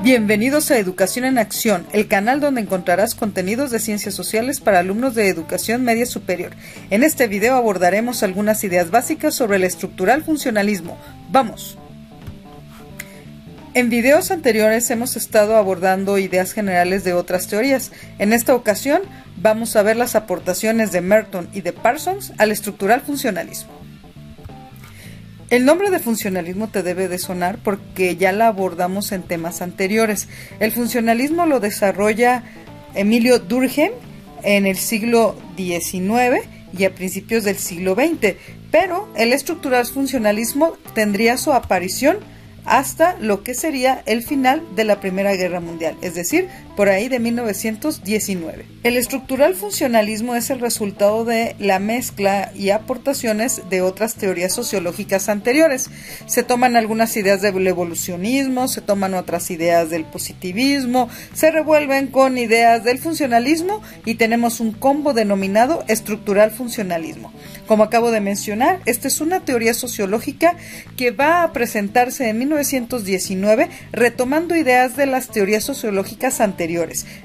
Bienvenidos a Educación en Acción, el canal donde encontrarás contenidos de ciencias sociales para alumnos de educación media superior. En este video abordaremos algunas ideas básicas sobre el estructural funcionalismo. ¡Vamos! En videos anteriores hemos estado abordando ideas generales de otras teorías. En esta ocasión vamos a ver las aportaciones de Merton y de Parsons al estructural funcionalismo. El nombre de funcionalismo te debe de sonar porque ya la abordamos en temas anteriores. El funcionalismo lo desarrolla Emilio Durkheim en el siglo XIX y a principios del siglo XX, pero el estructural funcionalismo tendría su aparición hasta lo que sería el final de la Primera Guerra Mundial, es decir, por ahí de 1919. El estructural funcionalismo es el resultado de la mezcla y aportaciones de otras teorías sociológicas anteriores. Se toman algunas ideas del evolucionismo, se toman otras ideas del positivismo, se revuelven con ideas del funcionalismo y tenemos un combo denominado estructural funcionalismo. Como acabo de mencionar, esta es una teoría sociológica que va a presentarse en 1919 retomando ideas de las teorías sociológicas anteriores.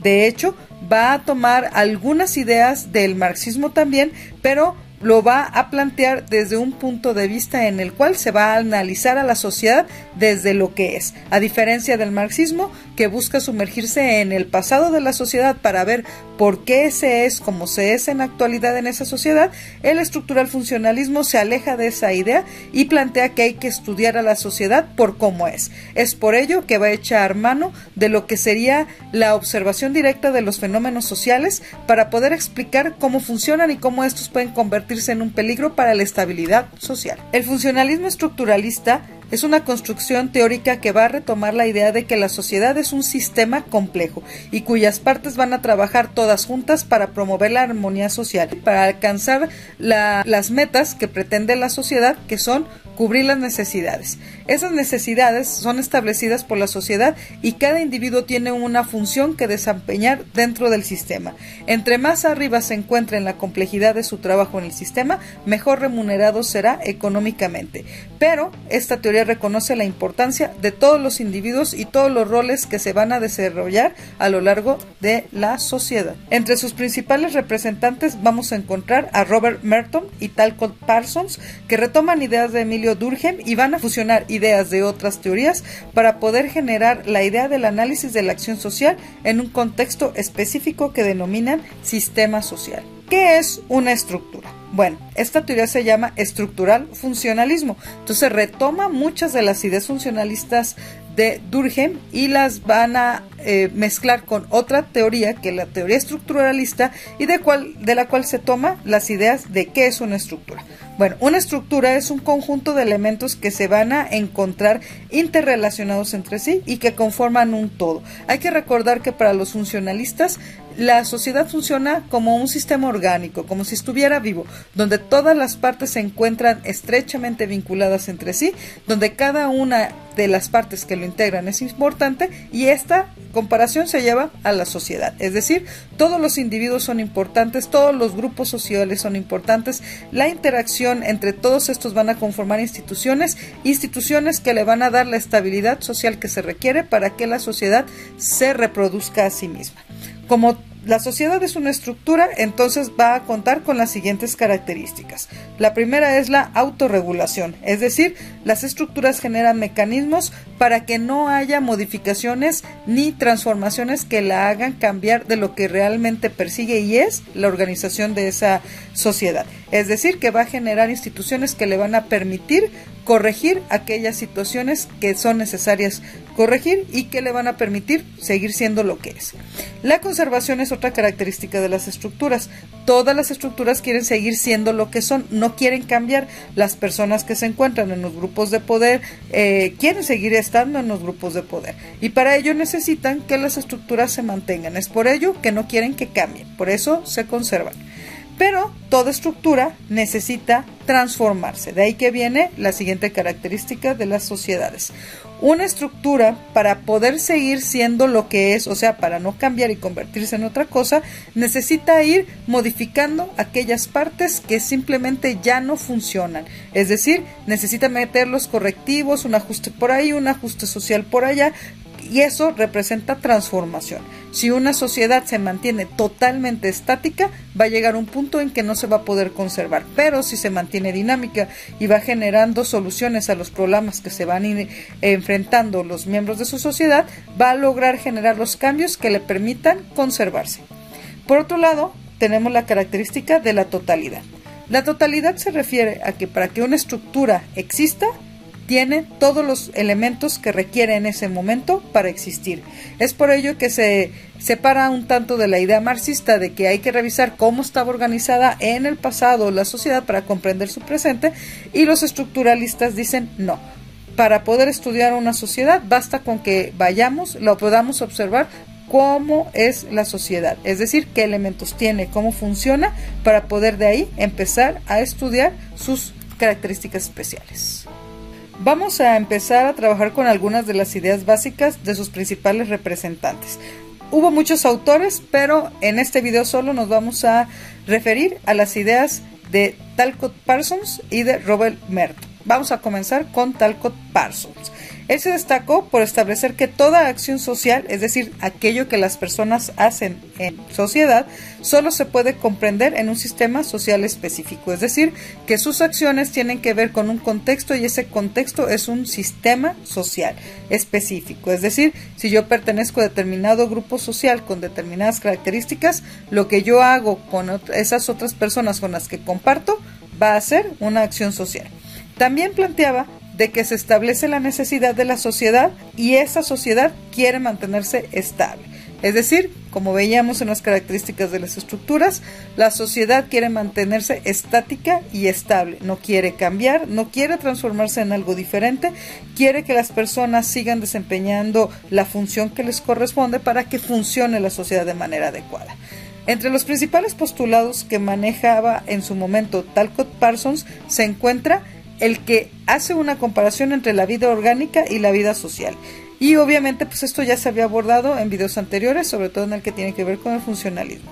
De hecho, va a tomar algunas ideas del marxismo también, pero lo va a plantear desde un punto de vista en el cual se va a analizar a la sociedad desde lo que es, a diferencia del marxismo que busca sumergirse en el pasado de la sociedad para ver por qué se es como se es en actualidad en esa sociedad, el estructural funcionalismo se aleja de esa idea y plantea que hay que estudiar a la sociedad por cómo es. Es por ello que va a echar mano de lo que sería la observación directa de los fenómenos sociales para poder explicar cómo funcionan y cómo estos pueden convertirse en un peligro para la estabilidad social. El funcionalismo estructuralista es una construcción teórica que va a retomar la idea de que la sociedad es un sistema complejo y cuyas partes van a trabajar todas juntas para promover la armonía social, para alcanzar las metas que pretende la sociedad, que son cubrir las necesidades. Esas necesidades son establecidas por la sociedad y cada individuo tiene una función que desempeñar dentro del sistema. Entre más arriba se encuentre en la complejidad de su trabajo en el sistema, mejor remunerado será económicamente. Pero esta teoría reconoce la importancia de todos los individuos y todos los roles que se van a desarrollar a lo largo de la sociedad. Entre sus principales representantes vamos a encontrar a Robert Merton y Talcott Parsons, que retoman ideas de Emilio Durkheim y van a fusionar ideas de otras teorías para poder generar la idea del análisis de la acción social en un contexto específico que denominan sistema social. ¿Qué es una estructura? Bueno, esta teoría se llama estructural funcionalismo. Entonces retoma muchas de las ideas funcionalistas de Durkheim y las van a eh, mezclar con otra teoría que es la teoría estructuralista y de, cual, de la cual se toma las ideas de qué es una estructura. Bueno, una estructura es un conjunto de elementos que se van a encontrar interrelacionados entre sí y que conforman un todo. Hay que recordar que para los funcionalistas la sociedad funciona como un sistema orgánico, como si estuviera vivo, donde todas las partes se encuentran estrechamente vinculadas entre sí, donde cada una de las partes que lo integran es importante y esta comparación se lleva a la sociedad. Es decir, todos los individuos son importantes, todos los grupos sociales son importantes, la interacción entre todos estos van a conformar instituciones, instituciones que le van a dar la estabilidad social que se requiere para que la sociedad se reproduzca a sí misma. Como la sociedad es una estructura, entonces va a contar con las siguientes características. La primera es la autorregulación, es decir, las estructuras generan mecanismos para que no haya modificaciones ni transformaciones que la hagan cambiar de lo que realmente persigue y es la organización de esa sociedad. Es decir, que va a generar instituciones que le van a permitir corregir aquellas situaciones que son necesarias corregir y que le van a permitir seguir siendo lo que es. La conservación es otra característica de las estructuras. Todas las estructuras quieren seguir siendo lo que son, no quieren cambiar. Las personas que se encuentran en los grupos de poder eh, quieren seguir estando en los grupos de poder y para ello necesitan que las estructuras se mantengan. Es por ello que no quieren que cambien, por eso se conservan. Pero toda estructura necesita transformarse. De ahí que viene la siguiente característica de las sociedades. Una estructura para poder seguir siendo lo que es, o sea, para no cambiar y convertirse en otra cosa, necesita ir modificando aquellas partes que simplemente ya no funcionan. Es decir, necesita meter los correctivos, un ajuste por ahí, un ajuste social por allá, y eso representa transformación. Si una sociedad se mantiene totalmente estática, va a llegar un punto en que no se va a poder conservar, pero si se mantiene dinámica y va generando soluciones a los problemas que se van enfrentando los miembros de su sociedad, va a lograr generar los cambios que le permitan conservarse. Por otro lado, tenemos la característica de la totalidad. La totalidad se refiere a que para que una estructura exista, tiene todos los elementos que requiere en ese momento para existir. Es por ello que se separa un tanto de la idea marxista de que hay que revisar cómo estaba organizada en el pasado la sociedad para comprender su presente y los estructuralistas dicen no. Para poder estudiar una sociedad basta con que vayamos, lo podamos observar cómo es la sociedad, es decir, qué elementos tiene, cómo funciona, para poder de ahí empezar a estudiar sus características especiales. Vamos a empezar a trabajar con algunas de las ideas básicas de sus principales representantes. Hubo muchos autores, pero en este video solo nos vamos a referir a las ideas de Talcott Parsons y de Robert Merton. Vamos a comenzar con Talcott Parsons. Él se destacó por establecer que toda acción social, es decir, aquello que las personas hacen en sociedad, solo se puede comprender en un sistema social específico, es decir, que sus acciones tienen que ver con un contexto y ese contexto es un sistema social específico, es decir, si yo pertenezco a determinado grupo social con determinadas características, lo que yo hago con esas otras personas con las que comparto va a ser una acción social. También planteaba de que se establece la necesidad de la sociedad y esa sociedad quiere mantenerse estable. Es decir, como veíamos en las características de las estructuras, la sociedad quiere mantenerse estática y estable, no quiere cambiar, no quiere transformarse en algo diferente, quiere que las personas sigan desempeñando la función que les corresponde para que funcione la sociedad de manera adecuada. Entre los principales postulados que manejaba en su momento Talcott Parsons se encuentra el que hace una comparación entre la vida orgánica y la vida social. Y obviamente pues esto ya se había abordado en videos anteriores, sobre todo en el que tiene que ver con el funcionalismo.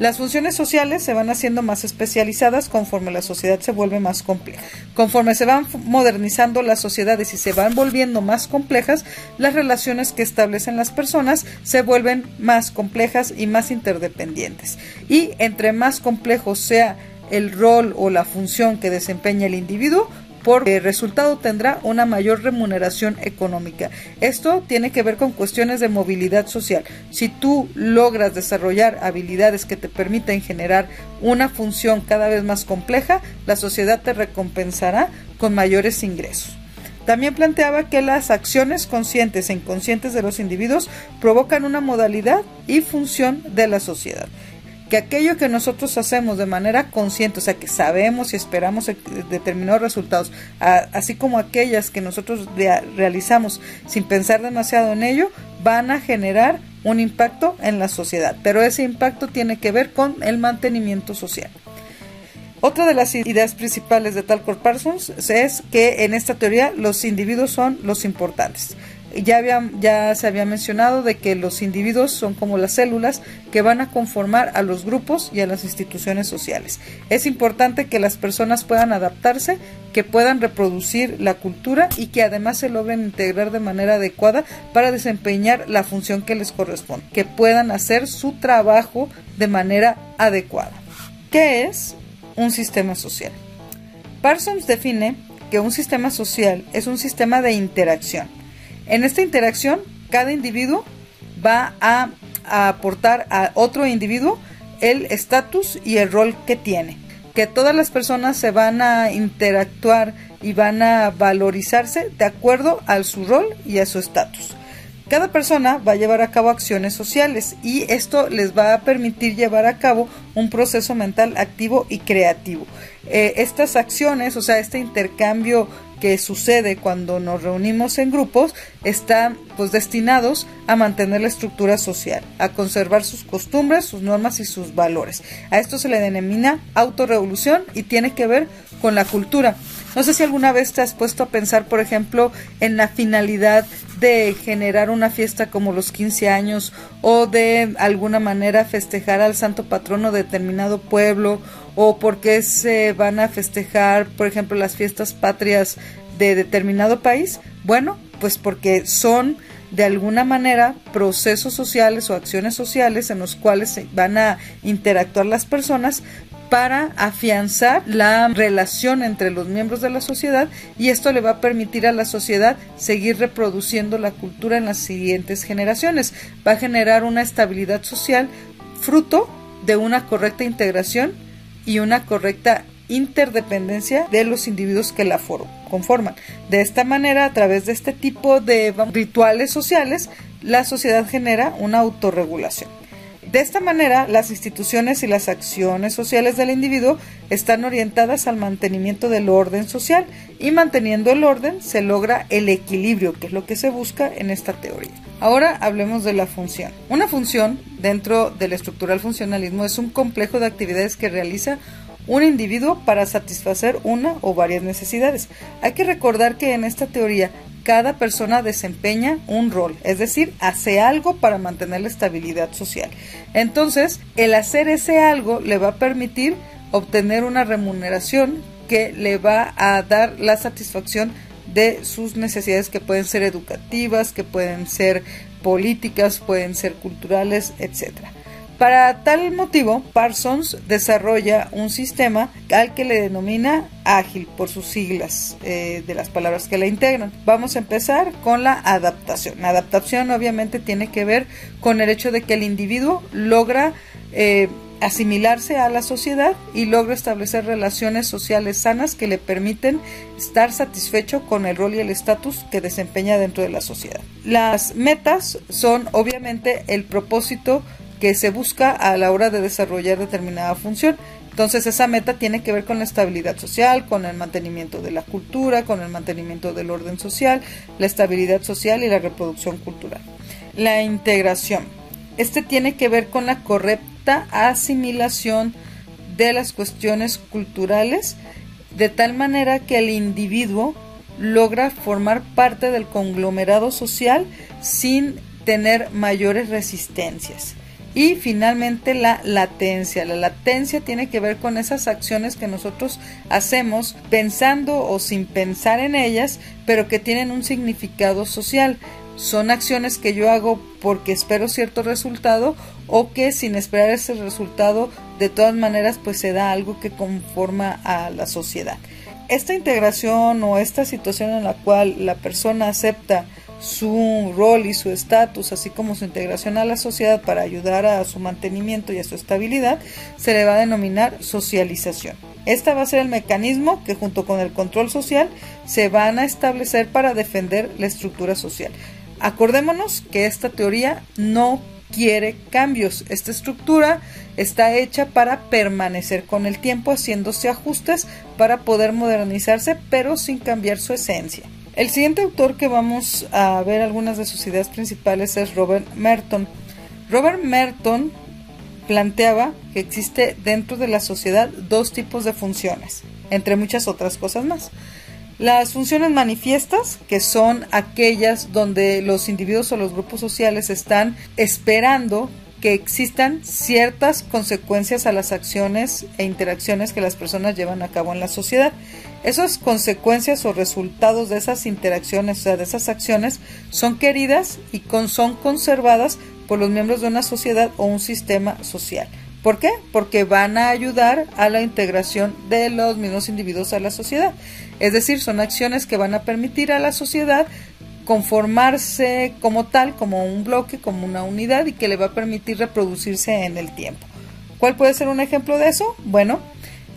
Las funciones sociales se van haciendo más especializadas conforme la sociedad se vuelve más compleja. Conforme se van modernizando las sociedades y se van volviendo más complejas, las relaciones que establecen las personas se vuelven más complejas y más interdependientes. Y entre más complejo sea el rol o la función que desempeña el individuo, por resultado tendrá una mayor remuneración económica. Esto tiene que ver con cuestiones de movilidad social. Si tú logras desarrollar habilidades que te permiten generar una función cada vez más compleja, la sociedad te recompensará con mayores ingresos. También planteaba que las acciones conscientes e inconscientes de los individuos provocan una modalidad y función de la sociedad que aquello que nosotros hacemos de manera consciente, o sea, que sabemos y esperamos determinados resultados, así como aquellas que nosotros realizamos sin pensar demasiado en ello, van a generar un impacto en la sociedad, pero ese impacto tiene que ver con el mantenimiento social. Otra de las ideas principales de Talcott Parsons es que en esta teoría los individuos son los importantes ya, ya se había mencionado de que los individuos son como las células que van a conformar a los grupos y a las instituciones sociales. Es importante que las personas puedan adaptarse, que puedan reproducir la cultura y que además se logren integrar de manera adecuada para desempeñar la función que les corresponde, que puedan hacer su trabajo de manera adecuada. ¿Qué es un sistema social? Parsons define que un sistema social es un sistema de interacción en esta interacción, cada individuo va a, aportar a otro individuo el estatus y el rol que tiene. Que todas las personas se van a interactuar y van a valorizarse de acuerdo a su rol y a su estatus. Cada persona va a llevar a cabo acciones sociales y esto les va a permitir llevar a cabo un proceso mental activo y creativo. Eh, estas acciones, o sea, este intercambio que sucede cuando nos reunimos en grupos están pues destinados a mantener la estructura social, a conservar sus costumbres, sus normas y sus valores. A esto se le denomina autorrevolución y tiene que ver con la cultura. No sé si alguna vez te has puesto a pensar, por ejemplo, en la finalidad de generar una fiesta como los 15 años o de alguna manera festejar al santo patrono de determinado pueblo o porque se van a festejar, por ejemplo, las fiestas patrias de determinado país? Bueno, pues porque son de alguna manera procesos sociales o acciones sociales en los cuales van a interactuar las personas para afianzar la relación entre los miembros de la sociedad y esto le va a permitir a la sociedad seguir reproduciendo la cultura en las siguientes generaciones. Va a generar una estabilidad social fruto de una correcta integración y una correcta interdependencia de los individuos que la conforman. De esta manera, a través de este tipo de rituales sociales, la sociedad genera una autorregulación. De esta manera, las instituciones y las acciones sociales del individuo están orientadas al mantenimiento del orden social y manteniendo el orden se logra el equilibrio, que es lo que se busca en esta teoría. Ahora hablemos de la función. Una función dentro del estructural funcionalismo es un complejo de actividades que realiza un individuo para satisfacer una o varias necesidades. Hay que recordar que en esta teoría cada persona desempeña un rol, es decir, hace algo para mantener la estabilidad social. Entonces, el hacer ese algo le va a permitir obtener una remuneración que le va a dar la satisfacción de sus necesidades que pueden ser educativas, que pueden ser políticas, pueden ser culturales, etcétera. Para tal motivo, Parsons desarrolla un sistema al que le denomina ágil por sus siglas eh, de las palabras que la integran. Vamos a empezar con la adaptación. La adaptación obviamente tiene que ver con el hecho de que el individuo logra eh, asimilarse a la sociedad y logra establecer relaciones sociales sanas que le permiten estar satisfecho con el rol y el estatus que desempeña dentro de la sociedad. Las metas son obviamente el propósito que se busca a la hora de desarrollar determinada función. Entonces esa meta tiene que ver con la estabilidad social, con el mantenimiento de la cultura, con el mantenimiento del orden social, la estabilidad social y la reproducción cultural. La integración. Este tiene que ver con la correcta asimilación de las cuestiones culturales de tal manera que el individuo logra formar parte del conglomerado social sin tener mayores resistencias. Y finalmente la latencia. La latencia tiene que ver con esas acciones que nosotros hacemos pensando o sin pensar en ellas, pero que tienen un significado social. Son acciones que yo hago porque espero cierto resultado o que sin esperar ese resultado de todas maneras pues se da algo que conforma a la sociedad. Esta integración o esta situación en la cual la persona acepta su rol y su estatus, así como su integración a la sociedad para ayudar a su mantenimiento y a su estabilidad, se le va a denominar socialización. Este va a ser el mecanismo que junto con el control social se van a establecer para defender la estructura social. Acordémonos que esta teoría no quiere cambios. Esta estructura está hecha para permanecer con el tiempo haciéndose ajustes para poder modernizarse pero sin cambiar su esencia. El siguiente autor que vamos a ver algunas de sus ideas principales es Robert Merton. Robert Merton planteaba que existe dentro de la sociedad dos tipos de funciones, entre muchas otras cosas más. Las funciones manifiestas, que son aquellas donde los individuos o los grupos sociales están esperando que existan ciertas consecuencias a las acciones e interacciones que las personas llevan a cabo en la sociedad. Esas consecuencias o resultados de esas interacciones, o sea, de esas acciones, son queridas y son conservadas por los miembros de una sociedad o un sistema social. ¿Por qué? Porque van a ayudar a la integración de los mismos individuos a la sociedad. Es decir, son acciones que van a permitir a la sociedad conformarse como tal, como un bloque, como una unidad y que le va a permitir reproducirse en el tiempo. ¿Cuál puede ser un ejemplo de eso? Bueno,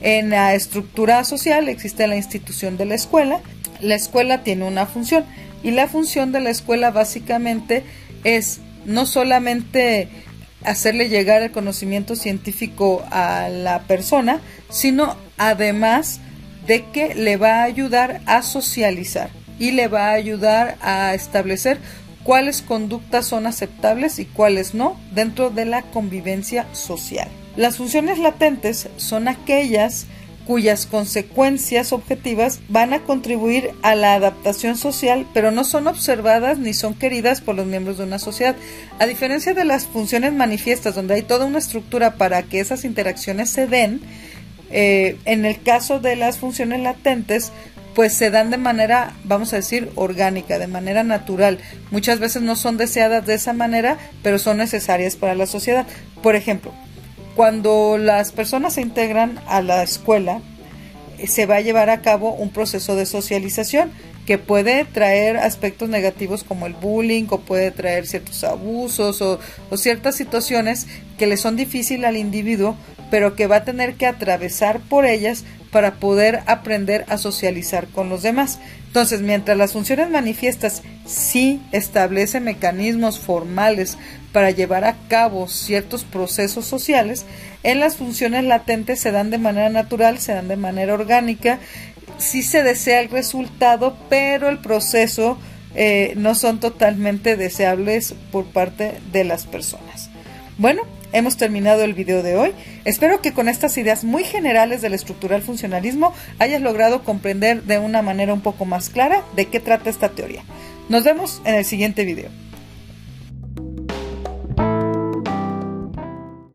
en la estructura social existe la institución de la escuela. La escuela tiene una función y la función de la escuela básicamente es no solamente hacerle llegar el conocimiento científico a la persona, sino además de que le va a ayudar a socializar y le va a ayudar a establecer cuáles conductas son aceptables y cuáles no dentro de la convivencia social. Las funciones latentes son aquellas cuyas consecuencias objetivas van a contribuir a la adaptación social, pero no son observadas ni son queridas por los miembros de una sociedad. A diferencia de las funciones manifiestas, donde hay toda una estructura para que esas interacciones se den, eh, en el caso de las funciones latentes, pues se dan de manera, vamos a decir, orgánica, de manera natural. Muchas veces no son deseadas de esa manera, pero son necesarias para la sociedad. Por ejemplo, cuando las personas se integran a la escuela, eh, se va a llevar a cabo un proceso de socialización que puede traer aspectos negativos como el bullying o puede traer ciertos abusos o, o ciertas situaciones que le son difíciles al individuo, pero que va a tener que atravesar por ellas para poder aprender a socializar con los demás. Entonces, mientras las funciones manifiestas sí establecen mecanismos formales para llevar a cabo ciertos procesos sociales, en las funciones latentes se dan de manera natural, se dan de manera orgánica, sí se desea el resultado, pero el proceso eh, no son totalmente deseables por parte de las personas. Bueno, hemos terminado el video de hoy. Espero que con estas ideas muy generales del estructural funcionalismo hayas logrado comprender de una manera un poco más clara de qué trata esta teoría. Nos vemos en el siguiente video.